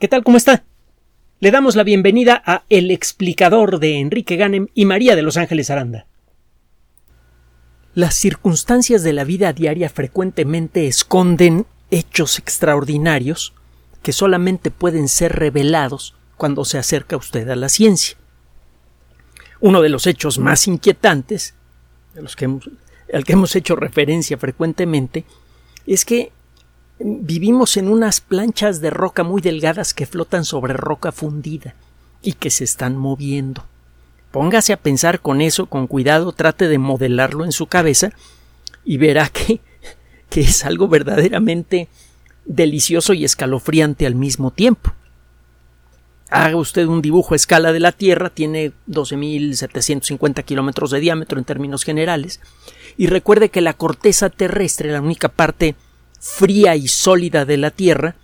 ¿Qué tal? ¿Cómo está? Le damos la bienvenida a El explicador de Enrique Ganem y María de Los Ángeles Aranda. Las circunstancias de la vida diaria frecuentemente esconden hechos extraordinarios que solamente pueden ser revelados cuando se acerca usted a la ciencia. Uno de los hechos más inquietantes, al que hemos hecho referencia frecuentemente, es que vivimos en unas planchas de roca muy delgadas que flotan sobre roca fundida y que se están moviendo. Póngase a pensar con eso, con cuidado, trate de modelarlo en su cabeza y verá que, que es algo verdaderamente delicioso y escalofriante al mismo tiempo. Haga usted un dibujo a escala de la Tierra, tiene 12.750 kilómetros de diámetro en términos generales, y recuerde que la corteza terrestre, la única parte fría y sólida de la Tierra,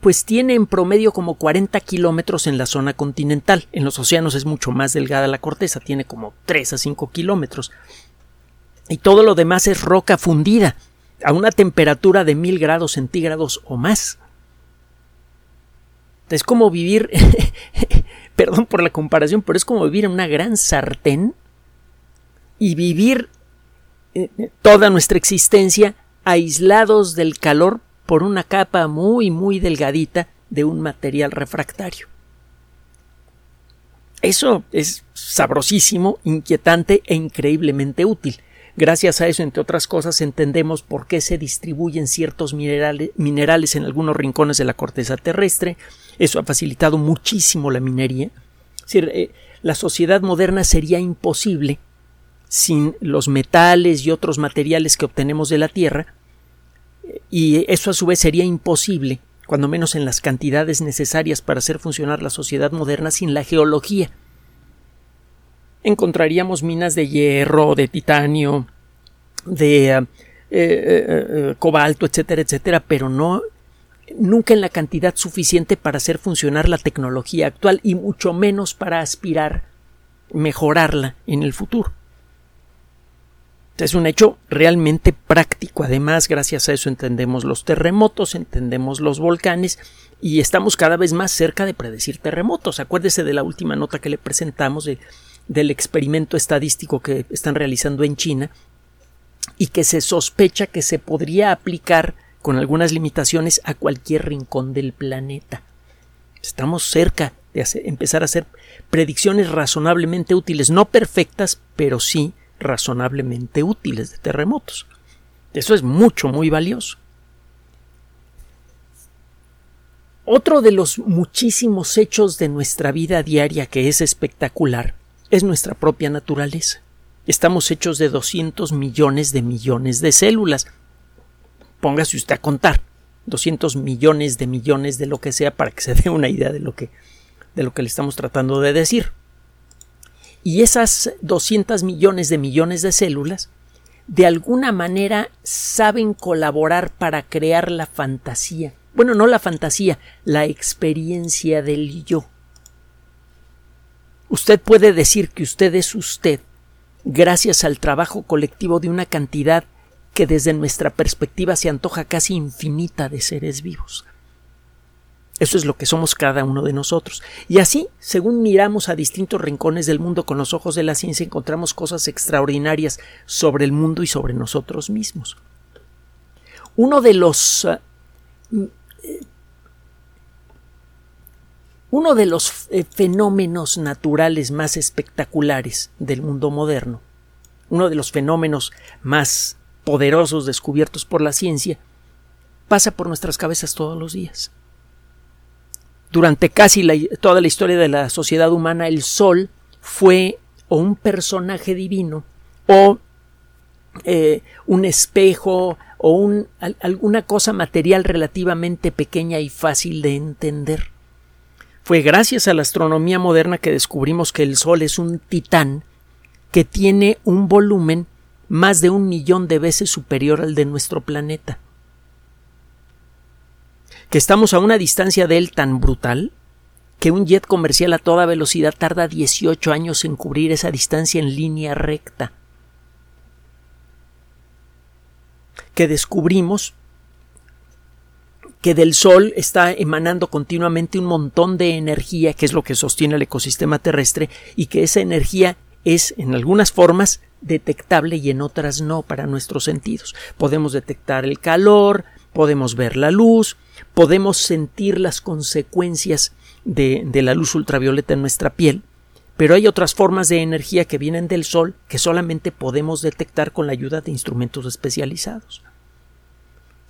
pues tiene en promedio como 40 kilómetros en la zona continental. En los océanos es mucho más delgada la corteza, tiene como 3 a 5 kilómetros. Y todo lo demás es roca fundida, a una temperatura de mil grados centígrados o más. Es como vivir, perdón por la comparación, pero es como vivir en una gran sartén y vivir eh, toda nuestra existencia aislados del calor por una capa muy muy delgadita de un material refractario. Eso es sabrosísimo, inquietante e increíblemente útil. Gracias a eso, entre otras cosas, entendemos por qué se distribuyen ciertos minerales, minerales en algunos rincones de la corteza terrestre. Eso ha facilitado muchísimo la minería. Es decir, eh, la sociedad moderna sería imposible sin los metales y otros materiales que obtenemos de la Tierra, y eso a su vez sería imposible, cuando menos en las cantidades necesarias para hacer funcionar la sociedad moderna sin la geología. Encontraríamos minas de hierro, de titanio, de eh, eh, eh, cobalto, etcétera, etcétera, pero no nunca en la cantidad suficiente para hacer funcionar la tecnología actual y mucho menos para aspirar mejorarla en el futuro. Es un hecho realmente práctico. Además, gracias a eso entendemos los terremotos, entendemos los volcanes y estamos cada vez más cerca de predecir terremotos. Acuérdese de la última nota que le presentamos del experimento estadístico que están realizando en China y que se sospecha que se podría aplicar con algunas limitaciones a cualquier rincón del planeta. Estamos cerca de empezar a hacer predicciones razonablemente útiles, no perfectas, pero sí razonablemente útiles de terremotos. Eso es mucho, muy valioso. Otro de los muchísimos hechos de nuestra vida diaria que es espectacular es nuestra propia naturaleza. Estamos hechos de 200 millones de millones de células. Póngase usted a contar 200 millones de millones de lo que sea para que se dé una idea de lo que de lo que le estamos tratando de decir. Y esas 200 millones de millones de células de alguna manera saben colaborar para crear la fantasía. Bueno, no la fantasía, la experiencia del yo. Usted puede decir que usted es usted gracias al trabajo colectivo de una cantidad que desde nuestra perspectiva se antoja casi infinita de seres vivos. Eso es lo que somos cada uno de nosotros. Y así, según miramos a distintos rincones del mundo con los ojos de la ciencia, encontramos cosas extraordinarias sobre el mundo y sobre nosotros mismos. Uno de los ah, uno de los eh, fenómenos naturales más espectaculares del mundo moderno, uno de los fenómenos más poderosos descubiertos por la ciencia, pasa por nuestras cabezas todos los días durante casi toda la historia de la sociedad humana, el Sol fue o un personaje divino o eh, un espejo o alguna cosa material relativamente pequeña y fácil de entender. Fue gracias a la astronomía moderna que descubrimos que el Sol es un titán que tiene un volumen más de un millón de veces superior al de nuestro planeta que estamos a una distancia de él tan brutal que un jet comercial a toda velocidad tarda 18 años en cubrir esa distancia en línea recta. Que descubrimos que del Sol está emanando continuamente un montón de energía, que es lo que sostiene el ecosistema terrestre, y que esa energía es, en algunas formas, detectable y en otras no para nuestros sentidos. Podemos detectar el calor, podemos ver la luz, podemos sentir las consecuencias de, de la luz ultravioleta en nuestra piel, pero hay otras formas de energía que vienen del Sol que solamente podemos detectar con la ayuda de instrumentos especializados.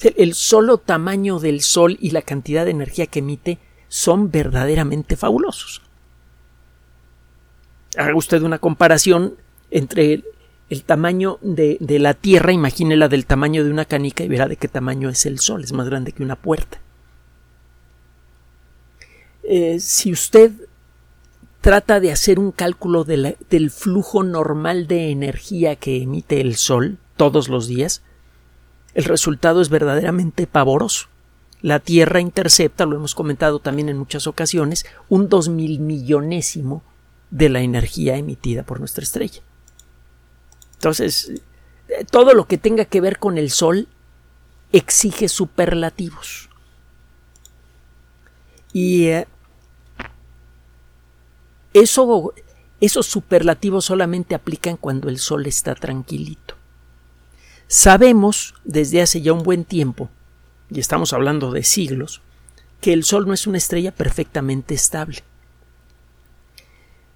El solo tamaño del Sol y la cantidad de energía que emite son verdaderamente fabulosos. Haga usted una comparación entre el, tamaño de, la Tierra, imagínela del tamaño de una canica y verá de qué tamaño es el Sol, es más grande que una puerta. Eh, si usted trata de hacer un cálculo del flujo normal de energía que emite el Sol todos los días, el resultado es verdaderamente pavoroso. La Tierra intercepta, lo hemos comentado también en muchas ocasiones, un dos mil millonésimo de la energía emitida por nuestra estrella. Entonces, todo lo que tenga que ver con el Sol exige superlativos. Y eh, eso, esos superlativos solamente aplican cuando el Sol está tranquilito. Sabemos desde hace ya un buen tiempo, y estamos hablando de siglos, que el Sol no es una estrella perfectamente estable.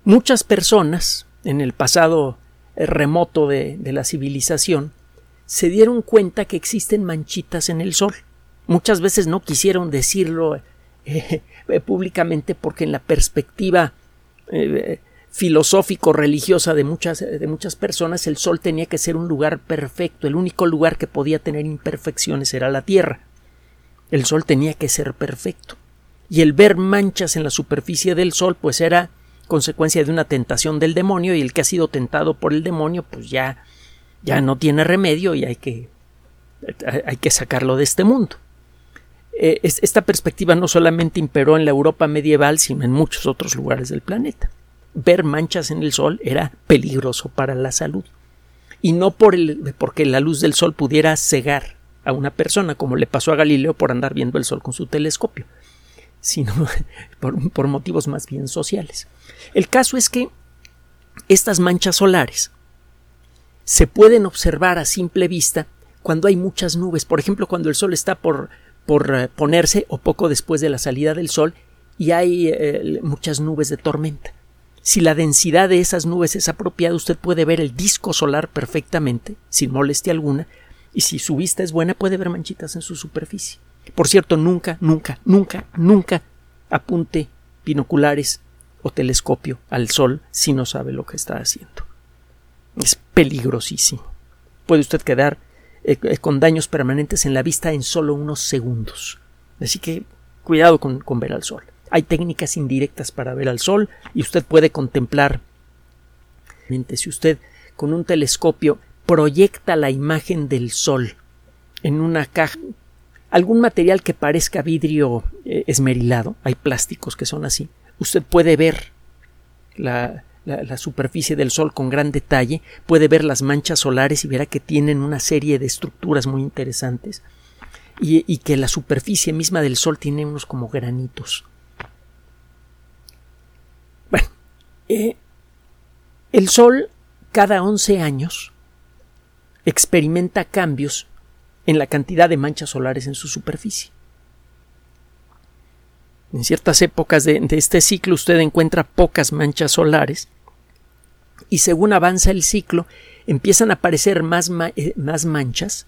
Muchas personas, en el pasado eh, remoto de, la civilización, se dieron cuenta que existen manchitas en el Sol. Muchas veces no quisieron decirlo eh, públicamente porque en la perspectiva eh, filosófico-religiosa de muchas, de muchas personas, el Sol tenía que ser un lugar perfecto, el único lugar que podía tener imperfecciones era la Tierra. El Sol tenía que ser perfecto. Y el ver manchas en la superficie del Sol, pues era consecuencia de una tentación del demonio, y el que ha sido tentado por el demonio, pues ya, ya no tiene remedio y hay que, hay que sacarlo de este mundo. Eh, esta perspectiva no solamente imperó en la Europa medieval, sino en muchos otros lugares del planeta. Ver manchas en el sol era peligroso para la salud. Y no por el, porque la luz del sol pudiera cegar a una persona, como le pasó a Galileo por andar viendo el sol con su telescopio, sino por, por motivos más bien sociales. El caso es que estas manchas solares se pueden observar a simple vista cuando hay muchas nubes. Por ejemplo, cuando el sol está por por eh, ponerse o poco después de la salida del sol y hay eh, muchas nubes de tormenta. Si la densidad de esas nubes es apropiada, usted puede ver el disco solar perfectamente, sin molestia alguna, y si su vista es buena, puede ver manchitas en su superficie. Por cierto, nunca, nunca, nunca, nunca apunte binoculares o telescopio al sol si no sabe lo que está haciendo. Es peligrosísimo. Puede usted quedar eh, eh, con daños permanentes en la vista en solo unos segundos. Así que cuidado con, ver al sol. Hay técnicas indirectas para ver al sol y usted puede contemplar si usted con un telescopio proyecta la imagen del sol en una caja algún material que parezca vidrio eh, esmerilado, hay plásticos que son así, usted puede ver la, la, superficie del Sol con gran detalle, puede ver las manchas solares y verá que tienen una serie de estructuras muy interesantes y, que la superficie misma del Sol tiene unos como granitos. Bueno, eh, el Sol cada 11 años experimenta cambios en la cantidad de manchas solares en su superficie. En ciertas épocas de, este ciclo usted encuentra pocas manchas solares y según avanza el ciclo empiezan a aparecer más, eh, más manchas.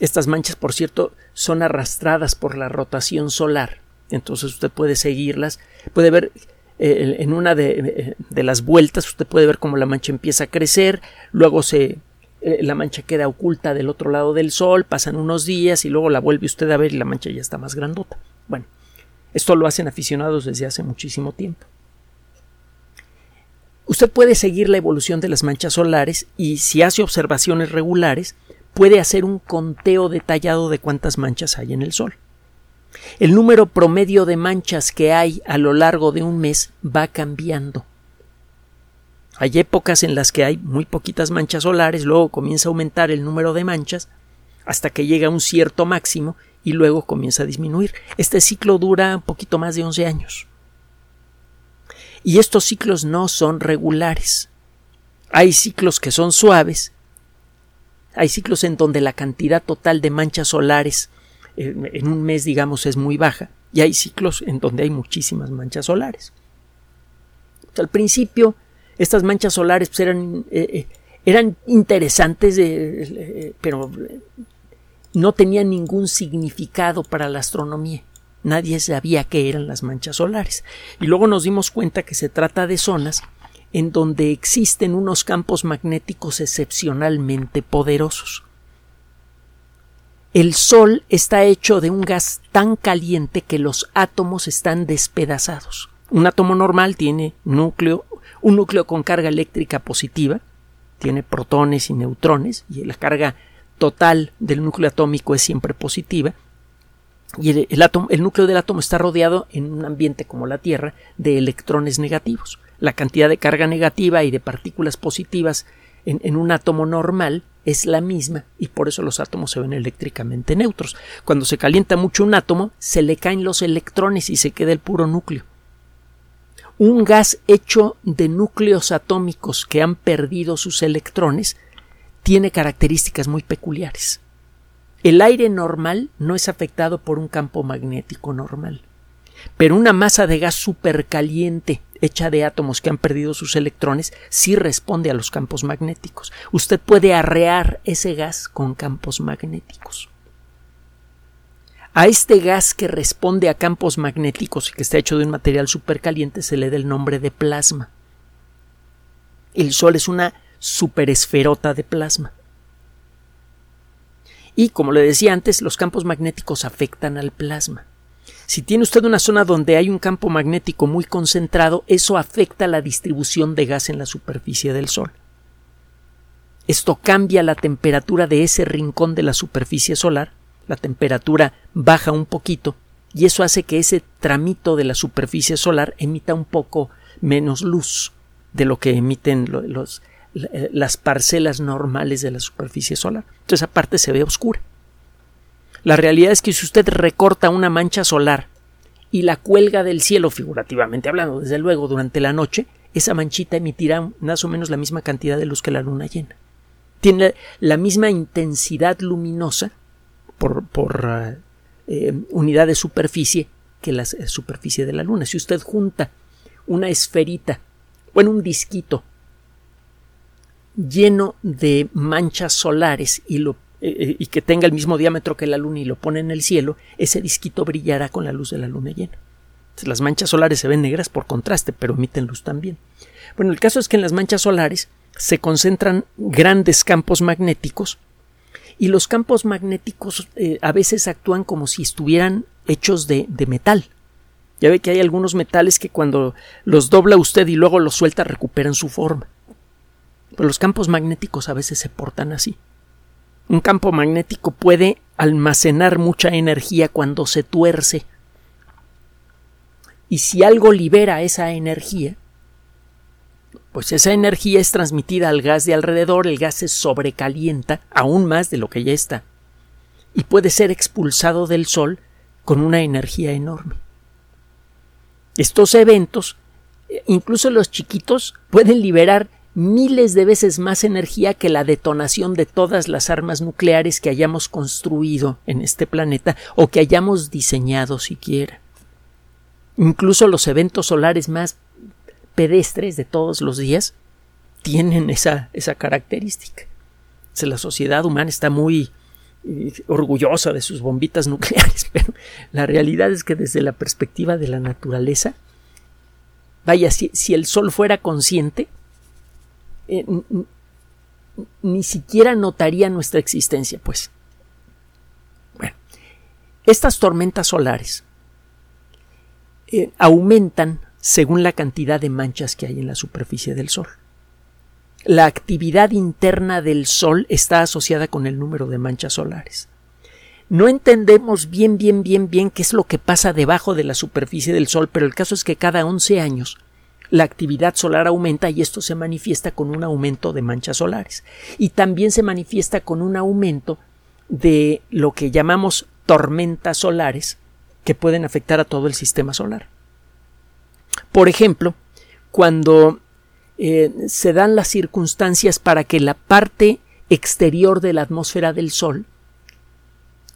Estas manchas, por cierto, son arrastradas por la rotación solar. Entonces usted puede seguirlas, puede ver eh, en una de, de, las vueltas, usted puede ver cómo la mancha empieza a crecer, luego se eh, la mancha queda oculta del otro lado del sol, pasan unos días y luego la vuelve usted a ver y la mancha ya está más grandota. Bueno, esto lo hacen aficionados desde hace muchísimo tiempo. Usted puede seguir la evolución de las manchas solares y si hace observaciones regulares puede hacer un conteo detallado de cuántas manchas hay en el Sol. El número promedio de manchas que hay a lo largo de un mes va cambiando. Hay épocas en las que hay muy poquitas manchas solares, luego comienza a aumentar el número de manchas hasta que llega a un cierto máximo y luego comienza a disminuir. Este ciclo dura un poquito más de 11 años. Y estos ciclos no son regulares. Hay ciclos que son suaves, hay ciclos en donde la cantidad total de manchas solares eh, en un mes, digamos, es muy baja, y hay ciclos en donde hay muchísimas manchas solares. al principio, estas manchas solares pues, eran, eh, eh, eran interesantes, pero no tenían ningún significado para la astronomía. Nadie sabía qué eran las manchas solares. Y luego nos dimos cuenta que se trata de zonas en donde existen unos campos magnéticos excepcionalmente poderosos. El Sol está hecho de un gas tan caliente que los átomos están despedazados. Un átomo normal tiene núcleo, un núcleo con carga eléctrica positiva, tiene protones y neutrones, y la carga total del núcleo atómico es siempre positiva, y el, el, núcleo del átomo está rodeado en un ambiente como la Tierra de electrones negativos la cantidad de carga negativa y de partículas positivas en, un átomo normal es la misma y por eso los átomos se ven eléctricamente neutros. Cuando se calienta mucho un átomo, se le caen los electrones y se queda el puro núcleo. Un gas hecho de núcleos atómicos que han perdido sus electrones tiene características muy peculiares. El aire normal no es afectado por un campo magnético normal, pero una masa de gas supercaliente hecha de átomos que han perdido sus electrones sí responde a los campos magnéticos. Usted puede arrear ese gas con campos magnéticos. A este gas que responde a campos magnéticos y que está hecho de un material supercaliente se le da el nombre de plasma. El Sol es una superesferota de plasma. Y como le decía antes, los campos magnéticos afectan al plasma. Si tiene usted una zona donde hay un campo magnético muy concentrado, eso afecta la distribución de gas en la superficie del Sol. Esto cambia la temperatura de ese rincón de la superficie solar, la temperatura baja un poquito, y eso hace que ese tramito de la superficie solar emita un poco menos luz de lo que emiten los, las parcelas normales de la superficie solar. Entonces, aparte se ve oscura. La realidad es que si usted recorta una mancha solar y la cuelga del cielo, figurativamente hablando, desde luego, durante la noche, esa manchita emitirá más o menos la misma cantidad de luz que la luna llena. Tiene la misma intensidad luminosa por, por eh, unidad de superficie que la eh, superficie de la luna. Si usted junta una esferita, bueno, un disquito lleno de manchas solares y lo eh, eh, y que tenga el mismo diámetro que la luna y lo pone en el cielo, ese disquito brillará con la luz de la luna llena. las manchas solares se ven negras por contraste, pero emiten luz también. Bueno, el caso es que en las manchas solares se concentran grandes campos magnéticos y los campos magnéticos eh, a veces actúan como si estuvieran hechos de, de metal. Ya ve que hay algunos metales que cuando los dobla usted y luego los suelta recuperan su forma. Pero los campos magnéticos a veces se portan así. Un campo magnético puede almacenar mucha energía cuando se tuerce. Y si algo libera esa energía, pues esa energía es transmitida al gas de alrededor, el gas se sobrecalienta aún más de lo que ya está, y puede ser expulsado del Sol con una energía enorme. Estos eventos, incluso los chiquitos, pueden liberar miles de veces más energía que la detonación de todas las armas nucleares que hayamos construido en este planeta o que hayamos diseñado siquiera. Incluso los eventos solares más pedestres de todos los días tienen esa, esa característica. La sociedad humana está muy eh, orgullosa de sus bombitas nucleares, pero la realidad es que desde la perspectiva de la naturaleza, vaya, si, si el Sol fuera consciente, eh, ni siquiera notaría nuestra existencia, pues. Bueno, estas tormentas solares eh, aumentan según la cantidad de manchas que hay en la superficie del Sol. La actividad interna del Sol está asociada con el número de manchas solares. No entendemos bien, bien, bien, bien qué es lo que pasa debajo de la superficie del Sol, pero el caso es que cada 11 años la actividad solar aumenta y esto se manifiesta con un aumento de manchas solares y también se manifiesta con un aumento de lo que llamamos tormentas solares que pueden afectar a todo el sistema solar. Por ejemplo, cuando eh, se dan las circunstancias para que la parte exterior de la atmósfera del Sol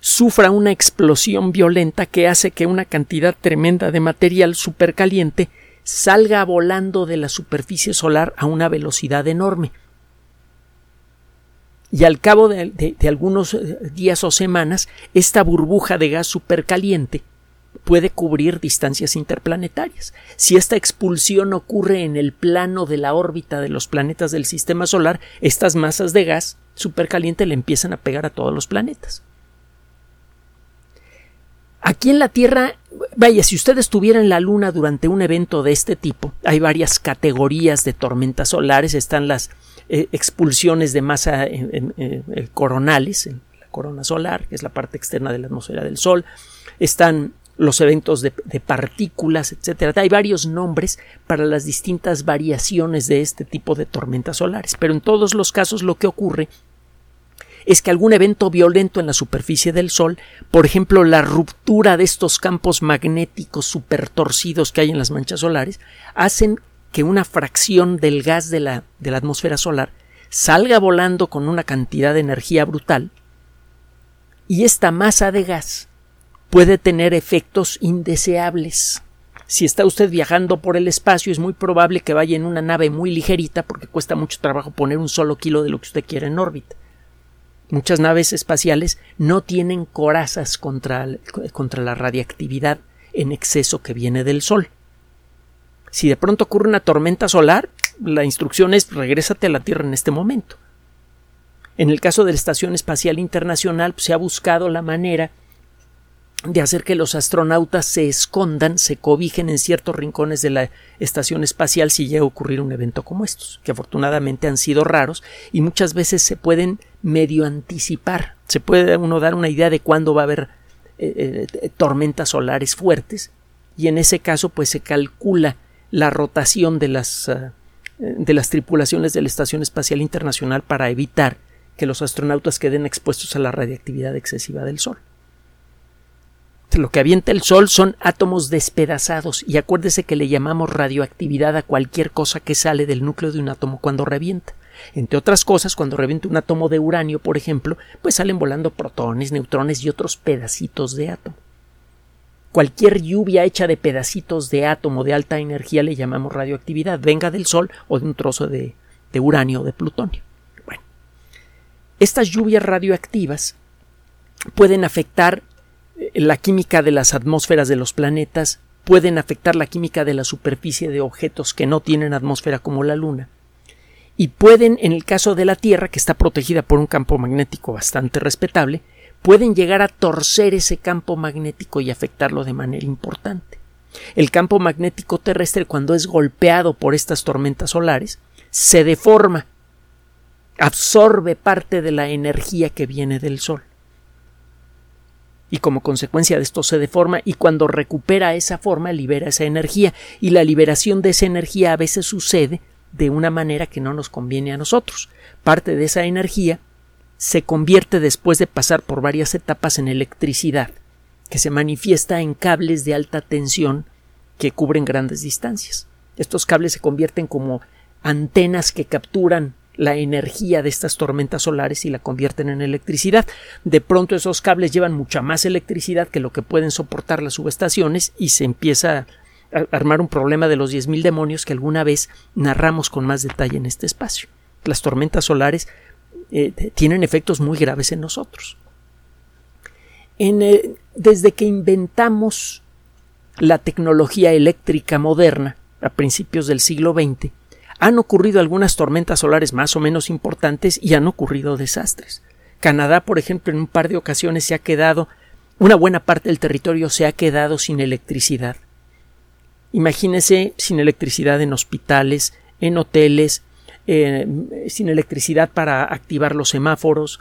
sufra una explosión violenta que hace que una cantidad tremenda de material supercaliente salga volando de la superficie solar a una velocidad enorme. Y al cabo de, algunos eh, días o semanas, esta burbuja de gas supercaliente puede cubrir distancias interplanetarias. Si esta expulsión ocurre en el plano de la órbita de los planetas del sistema solar, estas masas de gas supercaliente le empiezan a pegar a todos los planetas. Aquí en la Tierra, vaya, si usted estuviera en la Luna durante un evento de este tipo, hay varias categorías de tormentas solares, están las eh, expulsiones de masa eh, coronales, en la corona solar, que es la parte externa de la atmósfera del Sol, están los eventos de, partículas, etcétera. Hay varios nombres para las distintas variaciones de este tipo de tormentas solares, pero en todos los casos lo que ocurre es que algún evento violento en la superficie del Sol, por ejemplo la ruptura de estos campos magnéticos supertorcidos que hay en las manchas solares, hacen que una fracción del gas de la atmósfera solar salga volando con una cantidad de energía brutal y esta masa de gas puede tener efectos indeseables. Si está usted viajando por el espacio, es muy probable que vaya en una nave muy ligerita porque cuesta mucho trabajo poner un solo kilo de lo que usted quiere en órbita. Muchas naves espaciales no tienen corazas contra, contra la radiactividad en exceso que viene del Sol. Si de pronto ocurre una tormenta solar, la instrucción es regrésate a la Tierra en este momento. En el caso de la Estación Espacial Internacional, pues, se ha buscado la manera de hacer que los astronautas se escondan, se cobijen en ciertos rincones de la estación espacial si llega a ocurrir un evento como estos, que afortunadamente han sido raros y muchas veces se pueden medio anticipar. Se puede uno dar una idea de cuándo va a haber eh, eh, tormentas solares fuertes y en ese caso pues se calcula la rotación de las, eh, de las tripulaciones de la Estación Espacial Internacional para evitar que los astronautas queden expuestos a la radiactividad excesiva del Sol. Lo que avienta el Sol son átomos despedazados y acuérdese que le llamamos radioactividad a cualquier cosa que sale del núcleo de un átomo cuando revienta. Entre otras cosas, cuando revienta un átomo de uranio, por ejemplo, pues salen volando protones, neutrones y otros pedacitos de átomo. Cualquier lluvia hecha de pedacitos de átomo de alta energía le llamamos radioactividad, venga del Sol o de un trozo de, uranio o de plutonio. Estas lluvias radioactivas pueden afectar la química de las atmósferas de los planetas, pueden afectar la química de la superficie de objetos que no tienen atmósfera como la Luna, y pueden, en el caso de la Tierra, que está protegida por un campo magnético bastante respetable, pueden llegar a torcer ese campo magnético y afectarlo de manera importante. El campo magnético terrestre, cuando es golpeado por estas tormentas solares, se deforma, absorbe parte de la energía que viene del Sol y como consecuencia de esto se deforma y cuando recupera esa forma libera esa energía y la liberación de esa energía a veces sucede de una manera que no nos conviene a nosotros. Parte de esa energía se convierte después de pasar por varias etapas en electricidad, que se manifiesta en cables de alta tensión que cubren grandes distancias. Estos cables se convierten como antenas que capturan la energía de estas tormentas solares y la convierten en electricidad. De pronto esos cables llevan mucha más electricidad que lo que pueden soportar las subestaciones y se empieza a armar un problema de los 10.000 demonios que alguna vez narramos con más detalle en este espacio. Las tormentas solares eh, tienen efectos muy graves en nosotros. Eh, desde que inventamos la tecnología eléctrica moderna a principios del siglo XX, han ocurrido algunas tormentas solares más o menos importantes y han ocurrido desastres. Canadá, por ejemplo, en un par de ocasiones se ha quedado, una buena parte del territorio se ha quedado sin electricidad. Imagínese sin electricidad en hospitales, en hoteles, eh, sin electricidad para activar los semáforos,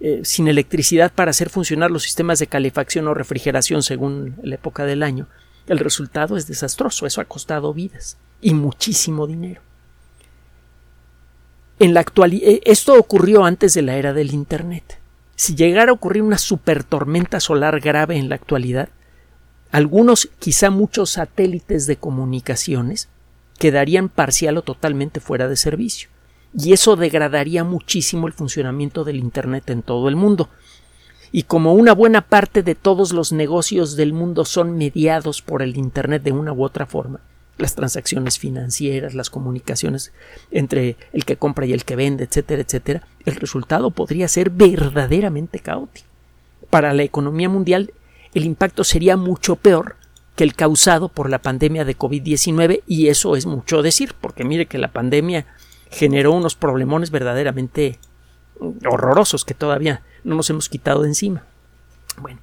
eh, sin electricidad para hacer funcionar los sistemas de calefacción o refrigeración según la época del año. El resultado es desastroso, eso ha costado vidas y muchísimo dinero. En la actualidad, eh, esto ocurrió antes de la era del Internet. si llegara a ocurrir una supertormenta solar grave en la actualidad, algunos, quizá muchos satélites de comunicaciones quedarían parcial o totalmente fuera de servicio. Y eso degradaría muchísimo el funcionamiento del Internet en todo el mundo. Y como una buena parte de todos los negocios del mundo son mediados por el Internet de una u otra forma, las transacciones financieras, las comunicaciones entre el que compra y el que vende, etcétera, etcétera, el resultado podría ser verdaderamente caótico. Para la economía mundial, el impacto sería mucho peor que el causado por la pandemia de COVID-19 y eso es mucho decir, porque mire que la pandemia generó unos problemones verdaderamente horrorosos que todavía no nos hemos quitado de encima. Bueno,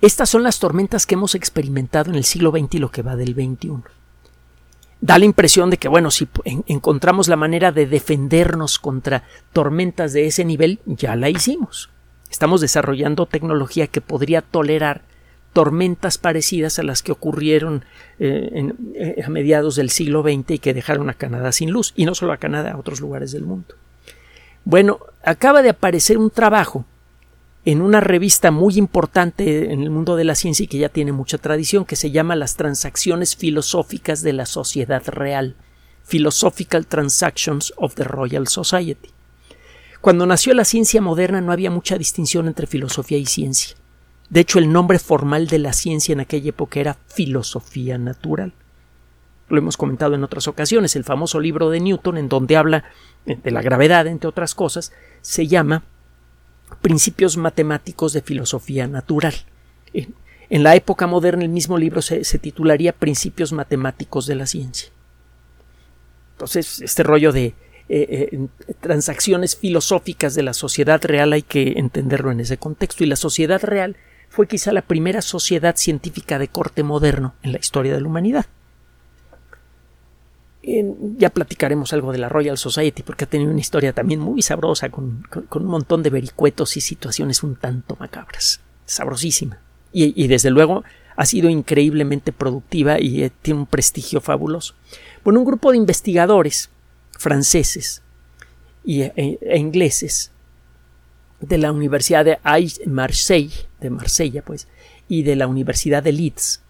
estas son las tormentas que hemos experimentado en el siglo XX y lo que va del XXI da la impresión de que, bueno, si encontramos la manera de defendernos contra tormentas de ese nivel, ya la hicimos. Estamos desarrollando tecnología que podría tolerar tormentas parecidas a las que ocurrieron eh, eh, a mediados del siglo XX y que dejaron a Canadá sin luz, y no solo a Canadá, a otros lugares del mundo. Bueno, acaba de aparecer un trabajo en una revista muy importante en el mundo de la ciencia y que ya tiene mucha tradición, que se llama Las Transacciones Filosóficas de la Sociedad Real, Philosophical Transactions of the Royal Society. Cuando nació la ciencia moderna no había mucha distinción entre filosofía y ciencia. De hecho, el nombre formal de la ciencia en aquella época era filosofía natural. Lo hemos comentado en otras ocasiones. El famoso libro de Newton, en donde habla de la gravedad, entre otras cosas, se llama principios matemáticos de filosofía natural. En, la época moderna el mismo libro se, titularía Principios matemáticos de la ciencia. Entonces, este rollo de eh, eh, transacciones filosóficas de la sociedad real hay que entenderlo en ese contexto. Y la sociedad real fue quizá la primera sociedad científica de corte moderno en la historia de la humanidad ya platicaremos algo de la Royal Society porque ha tenido una historia también muy sabrosa con, un montón de vericuetos y situaciones un tanto macabras. Sabrosísima. Y, desde luego ha sido increíblemente productiva y eh, tiene un prestigio fabuloso. Bueno, un grupo de investigadores franceses y, e, e ingleses de la Universidad de Marseille, de Marsella, pues, y de la Universidad de Leeds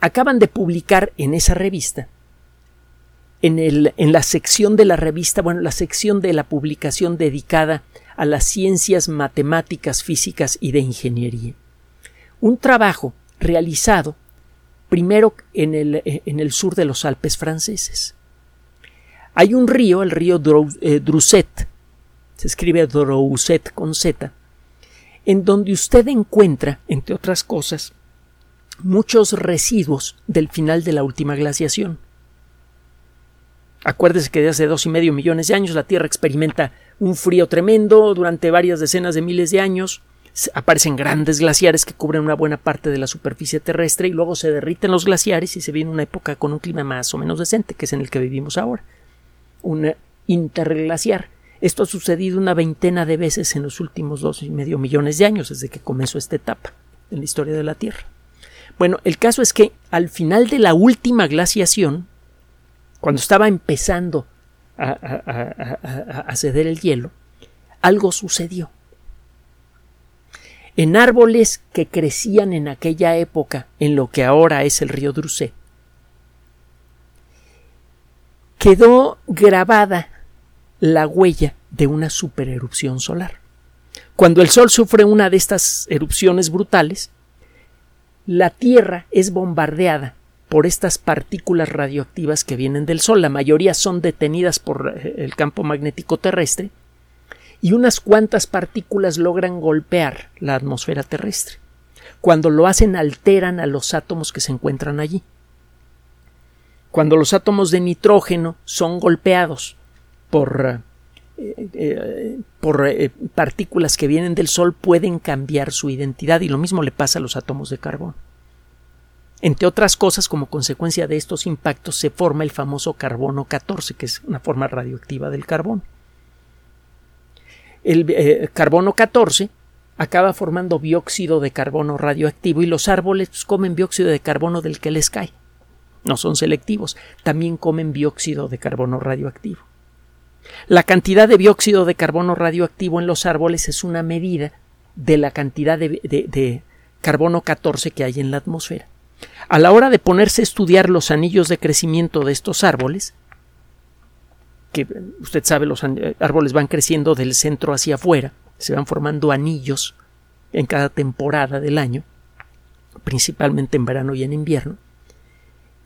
acaban de publicar en esa revista, en, el, en la sección de la revista, bueno, la sección de la publicación dedicada a las ciencias matemáticas, físicas y de ingeniería. Un trabajo realizado primero en el, en el sur de los Alpes franceses. Hay un río, el río eh, Druset, se escribe Drouset con Z, en donde usted encuentra, entre otras cosas, muchos residuos del final de la última glaciación. Acuérdese que desde hace dos y medio millones de años la Tierra experimenta un frío tremendo durante varias decenas de miles de años. Aparecen grandes glaciares que cubren una buena parte de la superficie terrestre y luego se derriten los glaciares y se viene una época con un clima más o menos decente, que es en el que vivimos ahora. Un interglaciar. Esto ha sucedido una veintena de veces en los últimos dos y medio millones de años desde que comenzó esta etapa en la historia de la Tierra. Bueno, el caso es que al final de la última glaciación, cuando estaba empezando a, ceder el hielo, algo sucedió. En árboles que crecían en aquella época en lo que ahora es el río Drusé, quedó grabada la huella de una supererupción solar. Cuando el Sol sufre una de estas erupciones brutales, la Tierra es bombardeada por estas partículas radioactivas que vienen del Sol. La mayoría son detenidas por eh, el campo magnético terrestre y unas cuantas partículas logran golpear la atmósfera terrestre. Cuando lo hacen alteran a los átomos que se encuentran allí. Cuando los átomos de nitrógeno son golpeados por, eh, eh, por partículas que vienen del Sol pueden cambiar su identidad y lo mismo le pasa a los átomos de carbono. Entre otras cosas, como consecuencia de estos impactos, se forma el famoso carbono 14, que es una forma radioactiva del carbón. El eh, carbono 14 acaba formando dióxido de carbono radioactivo y los árboles pues, comen dióxido de carbono del que les cae. No son selectivos, también comen dióxido de carbono radioactivo. La cantidad de dióxido de carbono radioactivo en los árboles es una medida de la cantidad de, carbono 14 que hay en la atmósfera. A la hora de ponerse a estudiar los anillos de crecimiento de estos árboles, que usted sabe, los árboles van creciendo del centro hacia afuera, se van formando anillos en cada temporada del año, principalmente en verano y en invierno,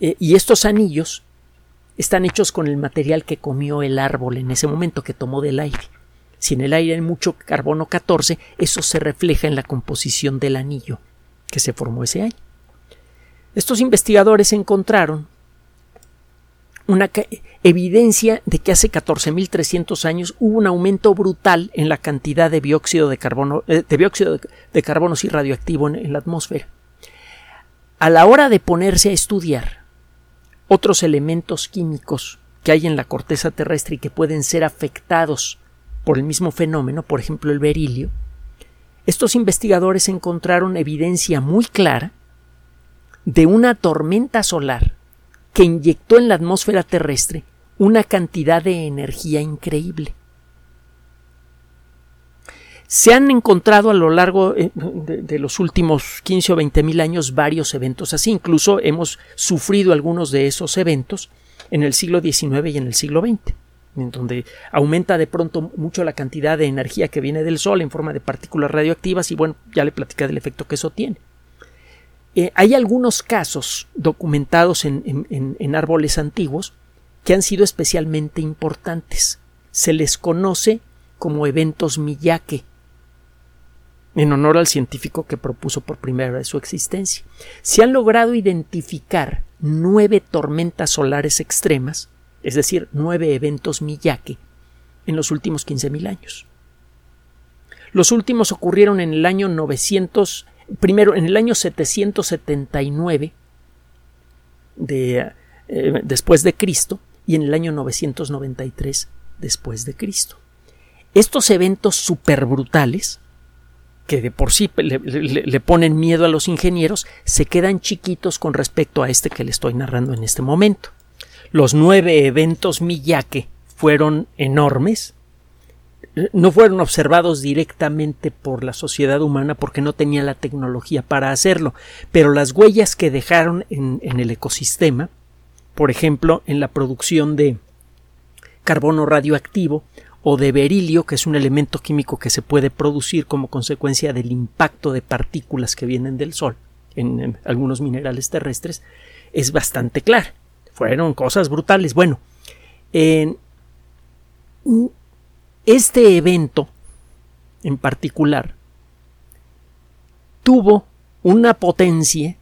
eh, y estos anillos están hechos con el material que comió el árbol en ese momento, que tomó del aire. Si en el aire hay mucho carbono 14, eso se refleja en la composición del anillo que se formó ese año. Estos investigadores encontraron una evidencia de que hace 14.300 años hubo un aumento brutal en la cantidad de dióxido de carbono, eh, de dióxido de carbono radioactivo en, la atmósfera. A la hora de ponerse a estudiar otros elementos químicos que hay en la corteza terrestre y que pueden ser afectados por el mismo fenómeno, por ejemplo el berilio, estos investigadores encontraron evidencia muy clara de una tormenta solar que inyectó en la atmósfera terrestre una cantidad de energía increíble. Se han encontrado a lo largo eh, de, los últimos 15 o 20 mil años varios eventos así. Incluso hemos sufrido algunos de esos eventos en el siglo XIX y en el siglo XX, en donde aumenta de pronto mucho la cantidad de energía que viene del Sol en forma de partículas radioactivas y bueno, ya le platicé del efecto que eso tiene. Eh, hay algunos casos documentados en, árboles antiguos que han sido especialmente importantes. Se les conoce como eventos Miyake, en honor al científico que propuso por primera vez su existencia. Se han logrado identificar nueve tormentas solares extremas, es decir, nueve eventos Miyake, en los últimos 15.000 años. Los últimos ocurrieron en el año 900 primero en el año 779 de, eh, después de Cristo y en el año 993 después de Cristo. Estos eventos super brutales, que de por sí le, ponen miedo a los ingenieros, se quedan chiquitos con respecto a este que le estoy narrando en este momento. Los nueve eventos Miyake fueron enormes, no fueron observados directamente por la sociedad humana porque no tenía la tecnología para hacerlo, pero las huellas que dejaron en, el ecosistema, por ejemplo, en la producción de carbono radioactivo o de berilio, que es un elemento químico que se puede producir como consecuencia del impacto de partículas que vienen del Sol en, algunos minerales terrestres, es bastante clara. Fueron cosas brutales. Bueno, en, este evento en particular tuvo una potencia,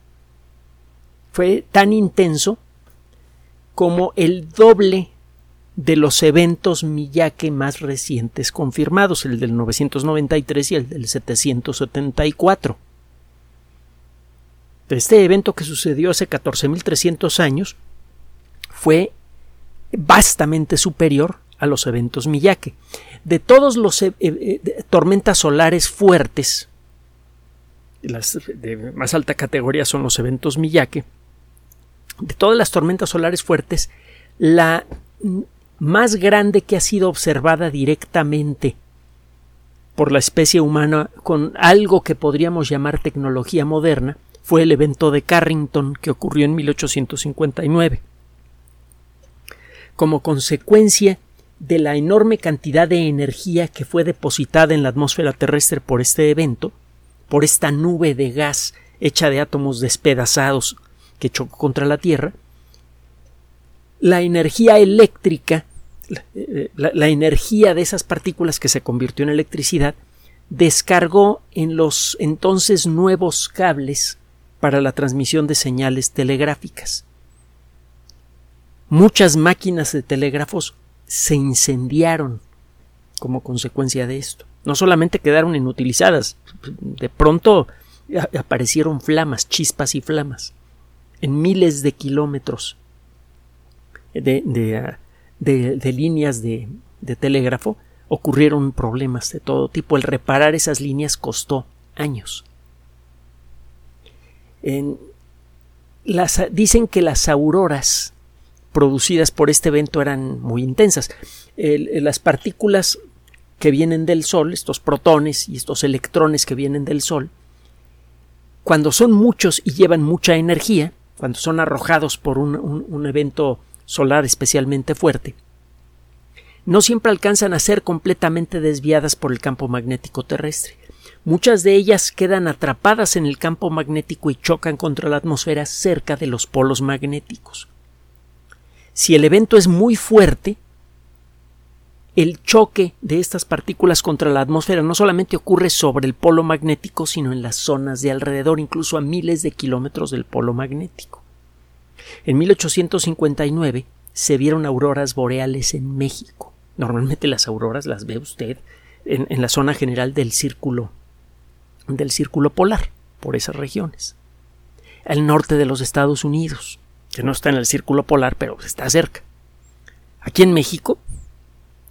fue tan intenso como el doble de los eventos Miyake más recientes confirmados, el del 993 y el del 774. Este evento que sucedió hace 14.300 años fue vastamente superior a los eventos Miyake. De todos los eh, eh, tormentas solares fuertes, las de más alta categoría son los eventos Miyake, de todas las tormentas solares fuertes, la más grande que ha sido observada directamente por la especie humana con algo que podríamos llamar tecnología moderna fue el evento de Carrington que ocurrió en 1859. Como consecuencia de la enorme cantidad de energía que fue depositada en la atmósfera terrestre por este evento, por esta nube de gas hecha de átomos despedazados que chocó contra la Tierra, la energía eléctrica, la, energía de esas partículas que se convirtió en electricidad, descargó en los entonces nuevos cables para la transmisión de señales telegráficas. Muchas máquinas de telégrafos se incendiaron como consecuencia de esto. No solamente quedaron inutilizadas, de pronto aparecieron flamas, chispas y flamas en miles de kilómetros de, de, líneas de, de telégrafo ocurrieron problemas de todo tipo. El reparar esas líneas costó años. En las, dicen que las auroras producidas por este evento eran muy intensas. las partículas que vienen del Sol, estos protones y estos electrones que vienen del Sol, cuando son muchos y llevan mucha energía, cuando son arrojados por un evento solar especialmente fuerte, no siempre alcanzan a ser completamente desviadas por el campo magnético terrestre. Muchas de ellas quedan atrapadas en el campo magnético y chocan contra la atmósfera cerca de los polos magnéticos. Si el evento es muy fuerte, el choque de estas partículas contra la atmósfera no solamente ocurre sobre el polo magnético, sino en las zonas de alrededor, incluso a miles de kilómetros del polo magnético. En 1859 se vieron auroras boreales en México. Normalmente las auroras las ve usted en, la zona general del círculo del círculo polar, por esas regiones. Al norte de los Estados Unidos, que no está en el círculo polar, pero está cerca. Aquí en México,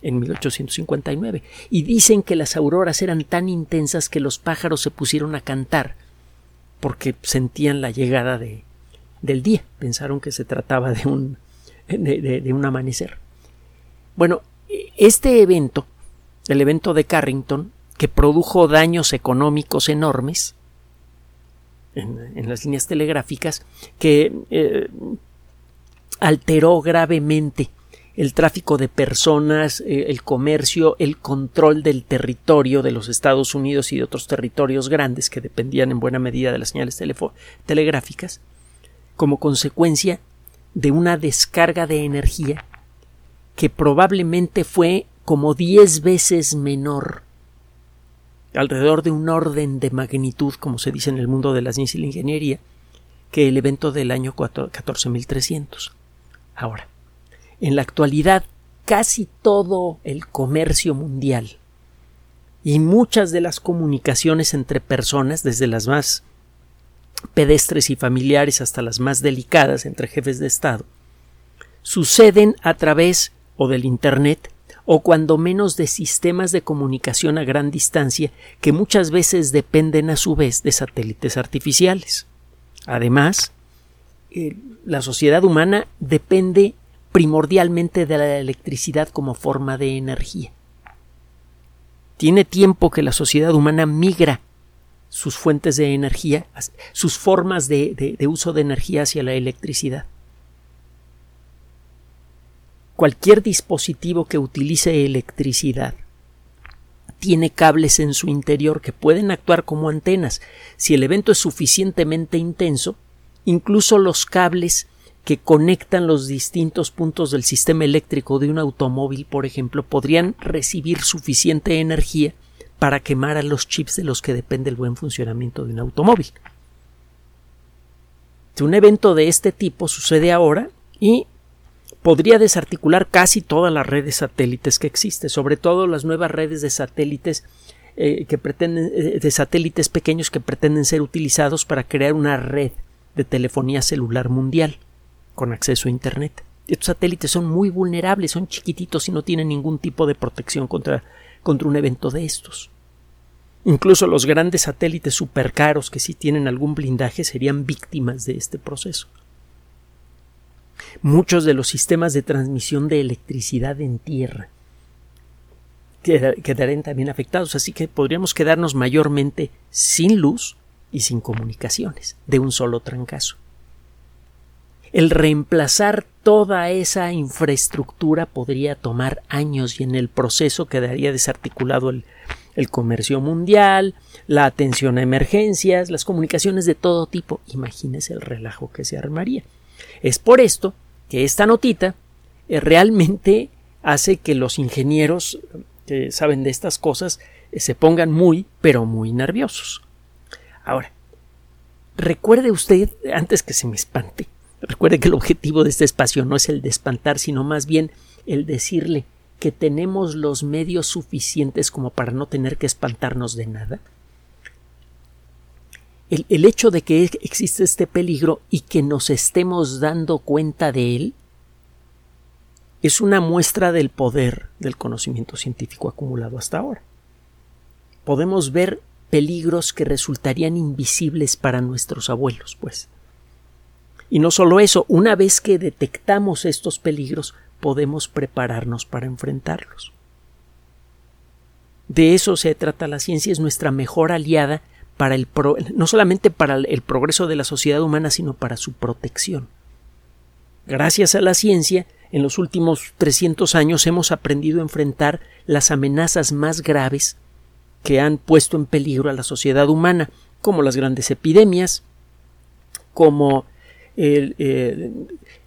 en 1859, y dicen que las auroras eran tan intensas que los pájaros se pusieron a cantar porque sentían la llegada de, del día, pensaron que se trataba de un, de, un amanecer. Bueno, este evento, el evento de Carrington, que produjo daños económicos enormes en, las líneas telegráficas, que eh, alteró gravemente el tráfico de personas, eh, el comercio, el control del territorio de los Estados Unidos y de otros territorios grandes que dependían en buena medida de las señales telegráficas, como consecuencia de una descarga de energía que probablemente fue como diez veces menor alrededor de un orden de magnitud, como se dice en el mundo de la ciencia y la ingeniería, que el evento del año 14300. Ahora, en la actualidad, casi todo el comercio mundial y muchas de las comunicaciones entre personas, desde las más pedestres y familiares hasta las más delicadas entre jefes de Estado, suceden a través o del Internet o cuando menos de sistemas de comunicación a gran distancia que muchas veces dependen a su vez de satélites artificiales. Además, eh, la sociedad humana depende primordialmente de la electricidad como forma de energía. Tiene tiempo que la sociedad humana migra sus fuentes de energía, sus formas de uso de energía hacia la electricidad cualquier dispositivo que utilice electricidad tiene cables en su interior que pueden actuar como antenas. Si el evento es suficientemente intenso, incluso los cables que conectan los distintos puntos del sistema eléctrico de un automóvil, por ejemplo, podrían recibir suficiente energía para quemar a los chips de los que depende el buen funcionamiento de un automóvil. Un evento de este tipo sucede ahora y podría desarticular casi todas las redes satélites que existen, sobre todo las nuevas redes de satélites eh, que pretenden, eh, de satélites pequeños que pretenden ser utilizados para crear una red de telefonía celular mundial con acceso a Internet. Estos satélites son muy vulnerables, son chiquititos y no tienen ningún tipo de protección contra, contra un evento de estos. Incluso los grandes satélites supercaros que sí tienen algún blindaje serían víctimas de este proceso muchos de los sistemas de transmisión de electricidad en tierra quedarían también afectados, así que podríamos quedarnos mayormente sin luz y sin comunicaciones de un solo trancazo. El reemplazar toda esa infraestructura podría tomar años y en el proceso quedaría desarticulado el, el comercio mundial, la atención a emergencias, las comunicaciones de todo tipo. Imagínese el relajo que se armaría. Es por esto que esta notita eh, realmente hace que los ingenieros que saben de estas cosas eh, se pongan muy, pero muy nerviosos. Ahora, recuerde usted, antes que se me espante, recuerde que el objetivo de este espacio no es el de espantar, sino más bien el decirle que tenemos los medios suficientes como para no tener que espantarnos de nada el, hecho de que existe este peligro y que nos estemos dando cuenta de él es una muestra del poder del conocimiento científico acumulado hasta ahora. Podemos ver peligros que resultarían invisibles para nuestros abuelos, pues. Y no solo eso, una vez que detectamos estos peligros, podemos prepararnos para enfrentarlos. De eso se trata la ciencia, es nuestra mejor aliada para el no solamente para el progreso de la sociedad humana, sino para su protección. Gracias a la ciencia, en los últimos 300 años hemos aprendido a enfrentar las amenazas más graves que han puesto en peligro a la sociedad humana, como las grandes epidemias, como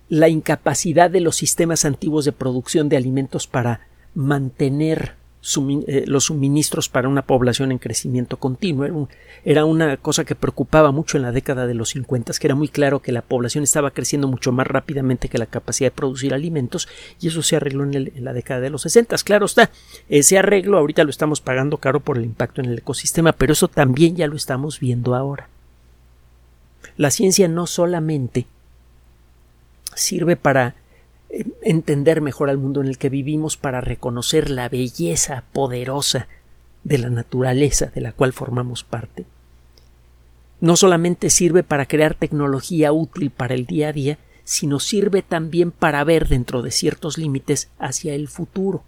la incapacidad de los sistemas antiguos de producción de alimentos para mantener eh, los suministros para una población en crecimiento continuo. Era, una cosa que preocupaba mucho en la década de los 50, que era muy claro que la población estaba creciendo mucho más rápidamente que la capacidad de producir alimentos y eso se arregló en, la década de los 60. Claro está, ese arreglo ahorita lo estamos pagando caro por el impacto en el ecosistema, pero eso también ya lo estamos viendo ahora. La ciencia no solamente sirve para entender mejor al mundo en el que vivimos para reconocer la belleza poderosa de la naturaleza de la cual formamos parte. No solamente sirve para crear tecnología útil para el día a día, sino sirve también para ver dentro de ciertos límites hacia el futuro,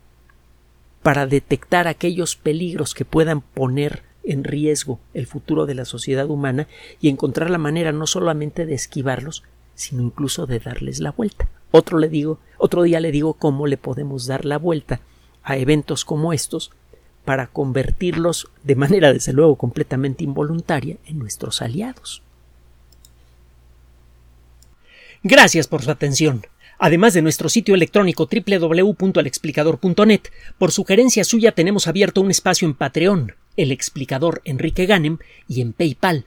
para detectar aquellos peligros que puedan poner en riesgo el futuro de la sociedad humana y encontrar la manera no solamente de esquivarlos, sino incluso de darles la vuelta. Otro le digo, otro día le digo cómo le podemos dar la vuelta a eventos como estos para convertirlos de manera desde luego completamente involuntaria en nuestros aliados. Gracias por su atención. Además de nuestro sitio electrónico www.alexplicador.net, por sugerencia suya tenemos abierto un espacio en Patreon, el explicador Enrique Ganem, y en PayPal,